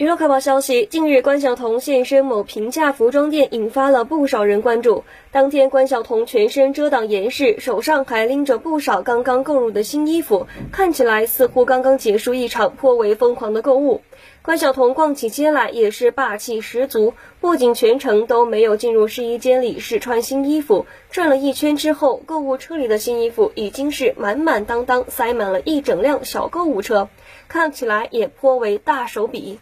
娱乐快报消息近日关晓彤现身某平价服装店引发了不少人关注。当天关晓彤全身遮挡严实手上还拎着不少刚刚购入的新衣服看起来似乎刚刚结束一场颇为疯狂的购物。关晓彤逛起街来也是霸气十足不仅全程都没有进入试衣间里试穿新衣服转了一圈之后购物车里的新衣服已经是满满当当塞满了一整辆小购物车看起来也颇为大手笔。